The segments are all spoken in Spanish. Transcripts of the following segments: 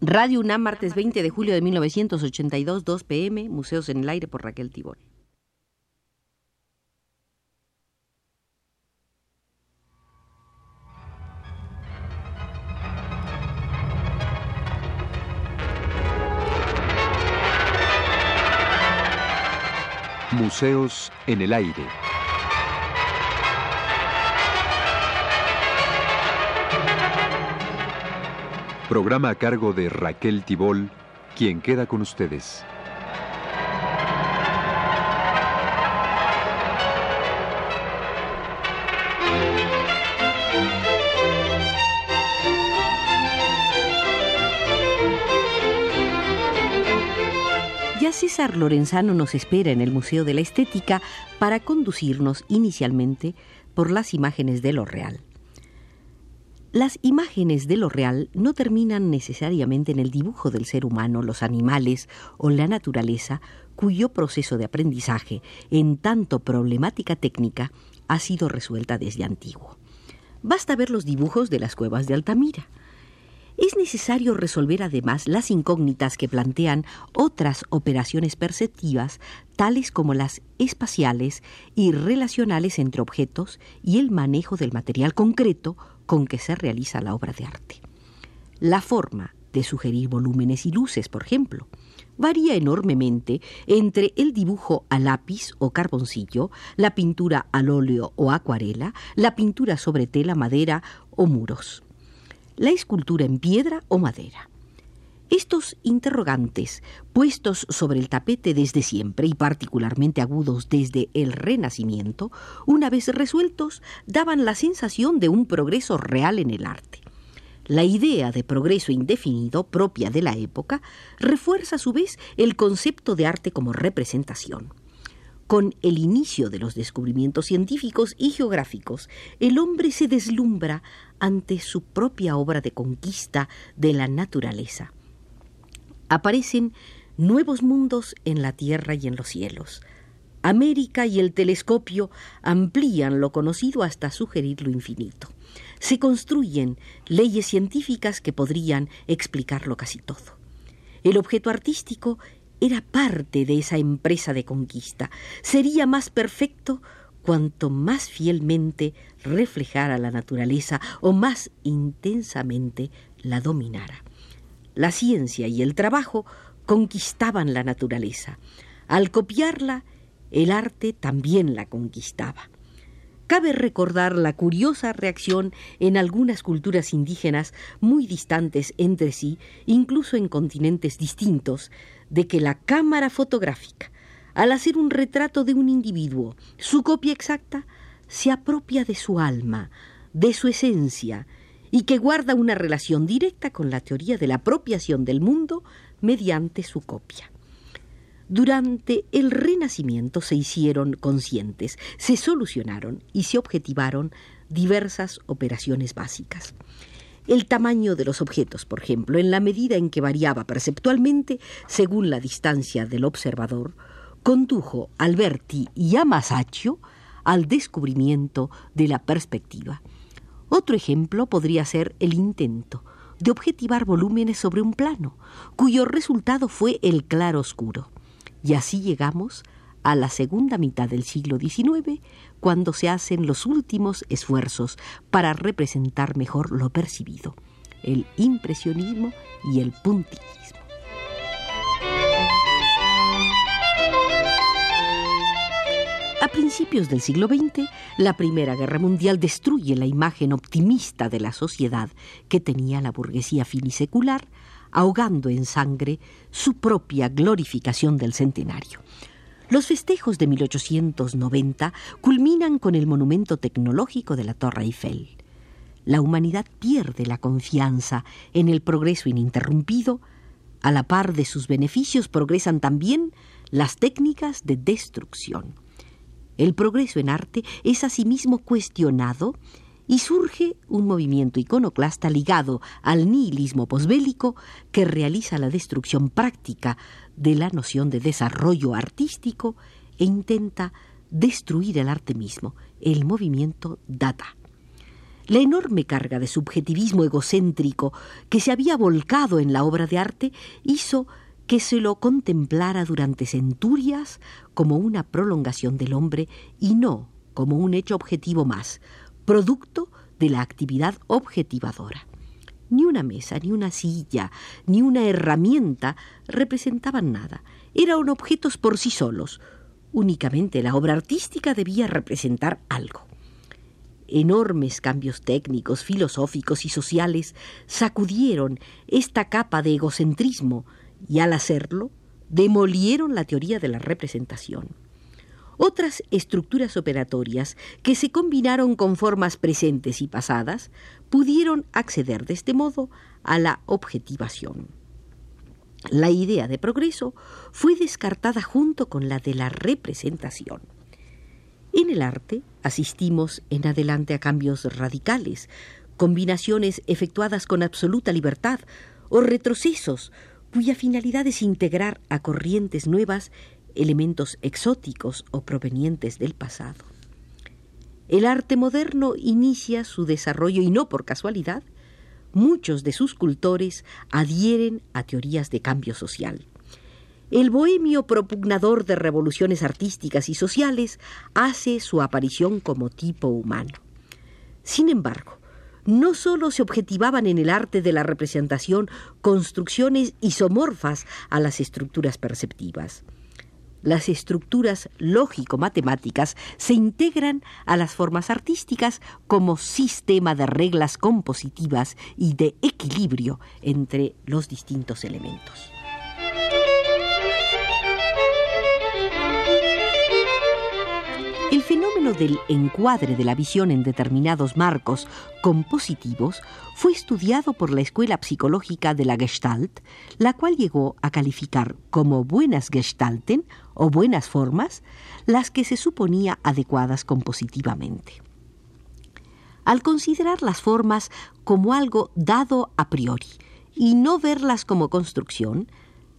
Radio UNAM, martes 20 de julio de 1982, 2 pm, Museos en el Aire por Raquel Tibón. Museos en el Aire. Programa a cargo de Raquel Tibol, quien queda con ustedes. Ya César Lorenzano nos espera en el Museo de la Estética para conducirnos inicialmente por las imágenes de lo real. Las imágenes de lo real no terminan necesariamente en el dibujo del ser humano, los animales o la naturaleza, cuyo proceso de aprendizaje, en tanto problemática técnica, ha sido resuelta desde antiguo. Basta ver los dibujos de las cuevas de Altamira. Es necesario resolver además las incógnitas que plantean otras operaciones perceptivas, tales como las espaciales y relacionales entre objetos y el manejo del material concreto con que se realiza la obra de arte. La forma de sugerir volúmenes y luces, por ejemplo, varía enormemente entre el dibujo a lápiz o carboncillo, la pintura al óleo o acuarela, la pintura sobre tela, madera o muros, la escultura en piedra o madera. Estos interrogantes, puestos sobre el tapete desde siempre y particularmente agudos desde el Renacimiento, una vez resueltos, daban la sensación de un progreso real en el arte. La idea de progreso indefinido propia de la época refuerza a su vez el concepto de arte como representación. Con el inicio de los descubrimientos científicos y geográficos, el hombre se deslumbra ante su propia obra de conquista de la naturaleza aparecen nuevos mundos en la tierra y en los cielos. América y el telescopio amplían lo conocido hasta sugerir lo infinito. Se construyen leyes científicas que podrían explicarlo casi todo. El objeto artístico era parte de esa empresa de conquista. Sería más perfecto cuanto más fielmente reflejara la naturaleza o más intensamente la dominara. La ciencia y el trabajo conquistaban la naturaleza. Al copiarla, el arte también la conquistaba. Cabe recordar la curiosa reacción en algunas culturas indígenas muy distantes entre sí, incluso en continentes distintos, de que la cámara fotográfica, al hacer un retrato de un individuo, su copia exacta, se apropia de su alma, de su esencia, y que guarda una relación directa con la teoría de la apropiación del mundo mediante su copia. Durante el Renacimiento se hicieron conscientes, se solucionaron y se objetivaron diversas operaciones básicas. El tamaño de los objetos, por ejemplo, en la medida en que variaba perceptualmente según la distancia del observador, condujo Alberti y a Masaccio al descubrimiento de la perspectiva. Otro ejemplo podría ser el intento de objetivar volúmenes sobre un plano, cuyo resultado fue el claro oscuro. Y así llegamos a la segunda mitad del siglo XIX, cuando se hacen los últimos esfuerzos para representar mejor lo percibido, el impresionismo y el puntillismo. A principios del siglo XX, la Primera Guerra Mundial destruye la imagen optimista de la sociedad que tenía la burguesía finisecular, ahogando en sangre su propia glorificación del centenario. Los festejos de 1890 culminan con el monumento tecnológico de la Torre Eiffel. La humanidad pierde la confianza en el progreso ininterrumpido, a la par de sus beneficios progresan también las técnicas de destrucción. El progreso en arte es asimismo cuestionado y surge un movimiento iconoclasta ligado al nihilismo posbélico que realiza la destrucción práctica de la noción de desarrollo artístico e intenta destruir el arte mismo, el movimiento Dada. La enorme carga de subjetivismo egocéntrico que se había volcado en la obra de arte hizo que se lo contemplara durante centurias como una prolongación del hombre y no como un hecho objetivo más, producto de la actividad objetivadora. Ni una mesa, ni una silla, ni una herramienta representaban nada. Eran objetos por sí solos. Únicamente la obra artística debía representar algo. Enormes cambios técnicos, filosóficos y sociales sacudieron esta capa de egocentrismo y al hacerlo demolieron la teoría de la representación. Otras estructuras operatorias que se combinaron con formas presentes y pasadas pudieron acceder de este modo a la objetivación. La idea de progreso fue descartada junto con la de la representación. En el arte asistimos en adelante a cambios radicales, combinaciones efectuadas con absoluta libertad o retrocesos cuya finalidad es integrar a corrientes nuevas elementos exóticos o provenientes del pasado. El arte moderno inicia su desarrollo y no por casualidad, muchos de sus cultores adhieren a teorías de cambio social. El bohemio propugnador de revoluciones artísticas y sociales hace su aparición como tipo humano. Sin embargo, no sólo se objetivaban en el arte de la representación construcciones isomorfas a las estructuras perceptivas. Las estructuras lógico-matemáticas se integran a las formas artísticas como sistema de reglas compositivas y de equilibrio entre los distintos elementos. Del encuadre de la visión en determinados marcos compositivos fue estudiado por la Escuela Psicológica de la Gestalt, la cual llegó a calificar como buenas Gestalten o buenas formas las que se suponía adecuadas compositivamente. Al considerar las formas como algo dado a priori y no verlas como construcción,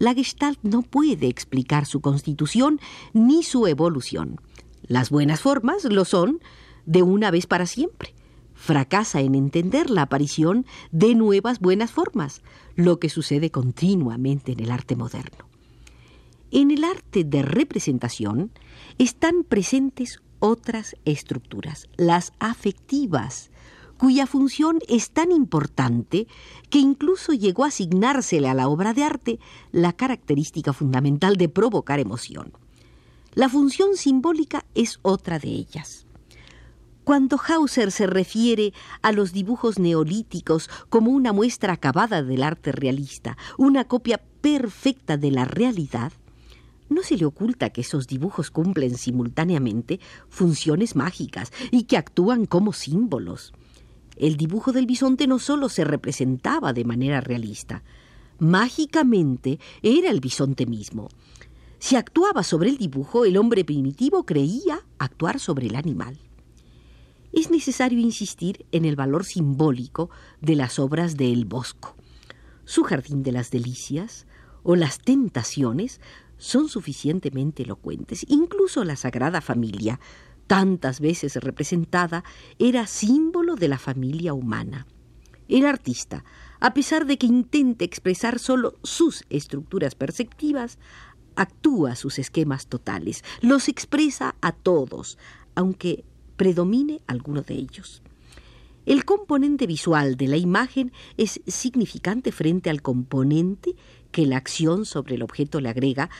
la Gestalt no puede explicar su constitución ni su evolución las buenas formas lo son de una vez para siempre. Fracasa en entender la aparición de nuevas buenas formas, lo que sucede continuamente en el arte moderno. En el arte de representación están presentes otras estructuras, las afectivas, cuya función es tan importante que incluso llegó a asignársele a la obra de arte la característica fundamental de provocar emoción. La función simbólica es otra de ellas. Cuando Hauser se refiere a los dibujos neolíticos como una muestra acabada del arte realista, una copia perfecta de la realidad, no se le oculta que esos dibujos cumplen simultáneamente funciones mágicas y que actúan como símbolos. El dibujo del bisonte no solo se representaba de manera realista, mágicamente era el bisonte mismo. Si actuaba sobre el dibujo, el hombre primitivo creía actuar sobre el animal. Es necesario insistir en el valor simbólico de las obras de El Bosco. Su Jardín de las Delicias o Las Tentaciones son suficientemente elocuentes. Incluso la Sagrada Familia, tantas veces representada, era símbolo de la familia humana. El artista, a pesar de que intente expresar solo sus estructuras perceptivas, actúa sus esquemas totales, los expresa a todos, aunque predomine alguno de ellos. El componente visual de la imagen es significante frente al componente que la acción sobre el objeto le agrega,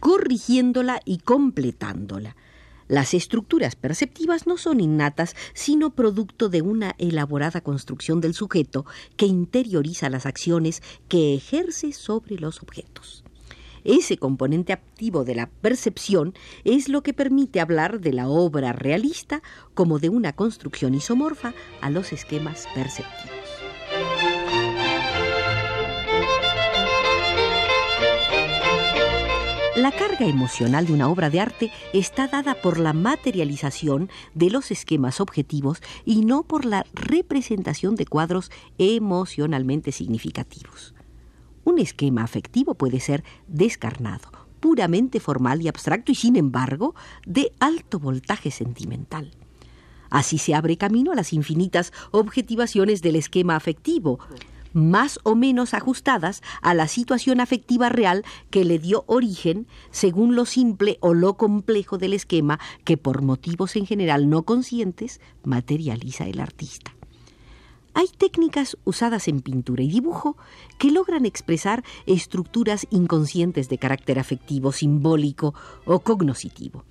corrigiéndola y completándola. Las estructuras perceptivas no son innatas, sino producto de una elaborada construcción del sujeto que interioriza las acciones que ejerce sobre los objetos. Ese componente activo de la percepción es lo que permite hablar de la obra realista como de una construcción isomorfa a los esquemas perceptivos. La carga emocional de una obra de arte está dada por la materialización de los esquemas objetivos y no por la representación de cuadros emocionalmente significativos. Un esquema afectivo puede ser descarnado, puramente formal y abstracto y sin embargo de alto voltaje sentimental. Así se abre camino a las infinitas objetivaciones del esquema afectivo, más o menos ajustadas a la situación afectiva real que le dio origen según lo simple o lo complejo del esquema que por motivos en general no conscientes materializa el artista. Hay técnicas usadas en pintura y dibujo que logran expresar estructuras inconscientes de carácter afectivo, simbólico o cognoscitivo.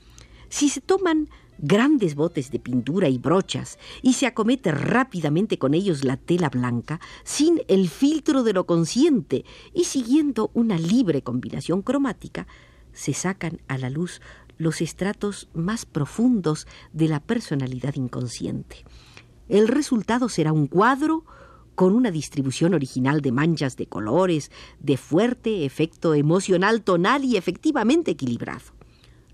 Si se toman grandes botes de pintura y brochas y se acomete rápidamente con ellos la tela blanca, sin el filtro de lo consciente y siguiendo una libre combinación cromática, se sacan a la luz los estratos más profundos de la personalidad inconsciente. El resultado será un cuadro con una distribución original de manchas de colores, de fuerte efecto emocional tonal y efectivamente equilibrado.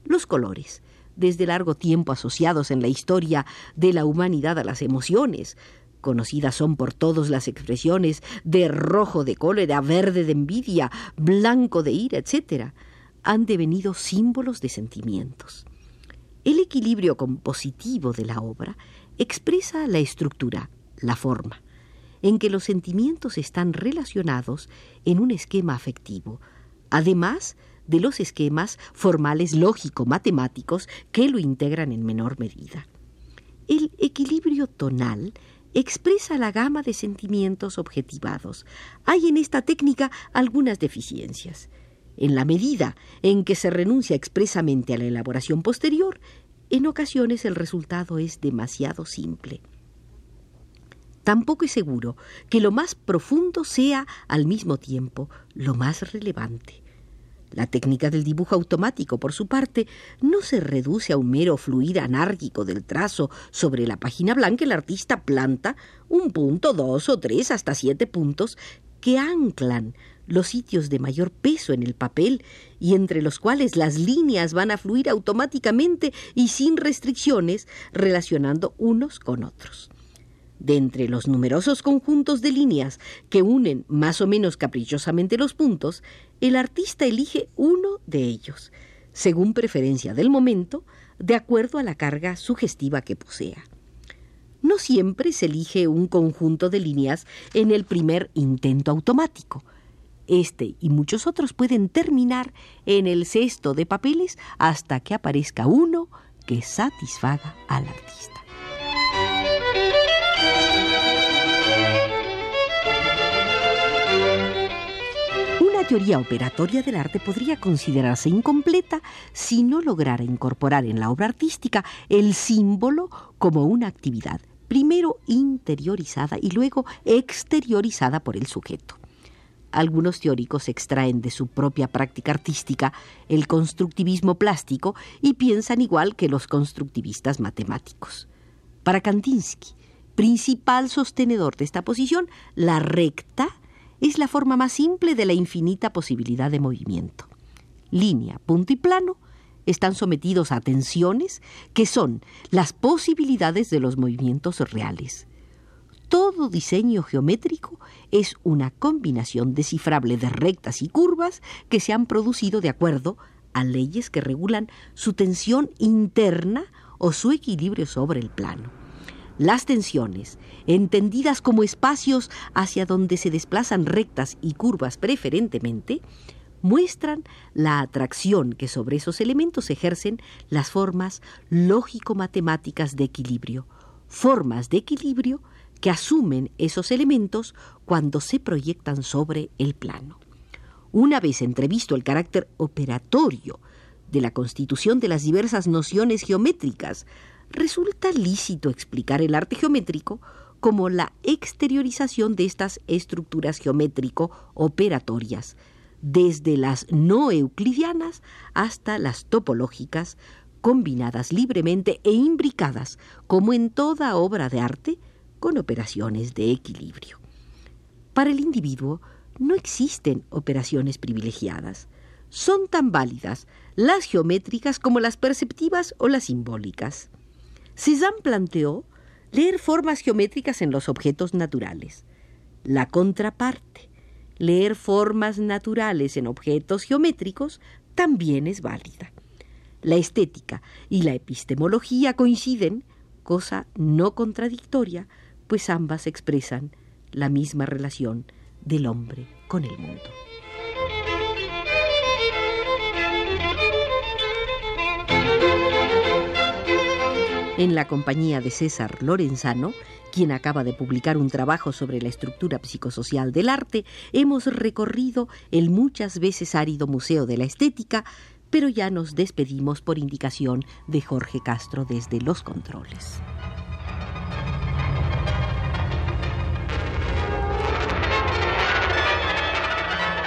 Los colores, desde largo tiempo asociados en la historia de la humanidad a las emociones, Conocidas son por todos las expresiones de rojo de cólera, verde de envidia, blanco de ira, etc. Han devenido símbolos de sentimientos. El equilibrio compositivo de la obra expresa la estructura, la forma, en que los sentimientos están relacionados en un esquema afectivo, además de los esquemas formales lógico-matemáticos que lo integran en menor medida. El equilibrio tonal expresa la gama de sentimientos objetivados. Hay en esta técnica algunas deficiencias. En la medida en que se renuncia expresamente a la elaboración posterior, en ocasiones el resultado es demasiado simple. Tampoco es seguro que lo más profundo sea al mismo tiempo lo más relevante. La técnica del dibujo automático, por su parte, no se reduce a un mero fluir anárquico del trazo sobre la página blanca. El artista planta un punto, dos o tres, hasta siete puntos que anclan los sitios de mayor peso en el papel y entre los cuales las líneas van a fluir automáticamente y sin restricciones relacionando unos con otros. De entre los numerosos conjuntos de líneas que unen más o menos caprichosamente los puntos, el artista elige uno de ellos, según preferencia del momento, de acuerdo a la carga sugestiva que posea. No siempre se elige un conjunto de líneas en el primer intento automático. Este y muchos otros pueden terminar en el cesto de papeles hasta que aparezca uno que satisfaga al artista. Una teoría operatoria del arte podría considerarse incompleta si no lograra incorporar en la obra artística el símbolo como una actividad, primero interiorizada y luego exteriorizada por el sujeto. Algunos teóricos extraen de su propia práctica artística el constructivismo plástico y piensan igual que los constructivistas matemáticos. Para Kandinsky, principal sostenedor de esta posición, la recta es la forma más simple de la infinita posibilidad de movimiento. Línea, punto y plano están sometidos a tensiones que son las posibilidades de los movimientos reales. Todo diseño geométrico es una combinación descifrable de rectas y curvas que se han producido de acuerdo a leyes que regulan su tensión interna o su equilibrio sobre el plano. Las tensiones, entendidas como espacios hacia donde se desplazan rectas y curvas preferentemente, muestran la atracción que sobre esos elementos ejercen las formas lógico-matemáticas de equilibrio, formas de equilibrio que asumen esos elementos cuando se proyectan sobre el plano. Una vez entrevisto el carácter operatorio de la constitución de las diversas nociones geométricas, resulta lícito explicar el arte geométrico como la exteriorización de estas estructuras geométrico-operatorias, desde las no euclidianas hasta las topológicas, combinadas libremente e imbricadas, como en toda obra de arte, con operaciones de equilibrio. Para el individuo no existen operaciones privilegiadas. Son tan válidas las geométricas como las perceptivas o las simbólicas. Cézanne planteó leer formas geométricas en los objetos naturales. La contraparte, leer formas naturales en objetos geométricos, también es válida. La estética y la epistemología coinciden cosa no contradictoria, pues ambas expresan la misma relación del hombre con el mundo. En la compañía de César Lorenzano, quien acaba de publicar un trabajo sobre la estructura psicosocial del arte, hemos recorrido el muchas veces árido Museo de la Estética, pero ya nos despedimos por indicación de Jorge Castro desde los controles.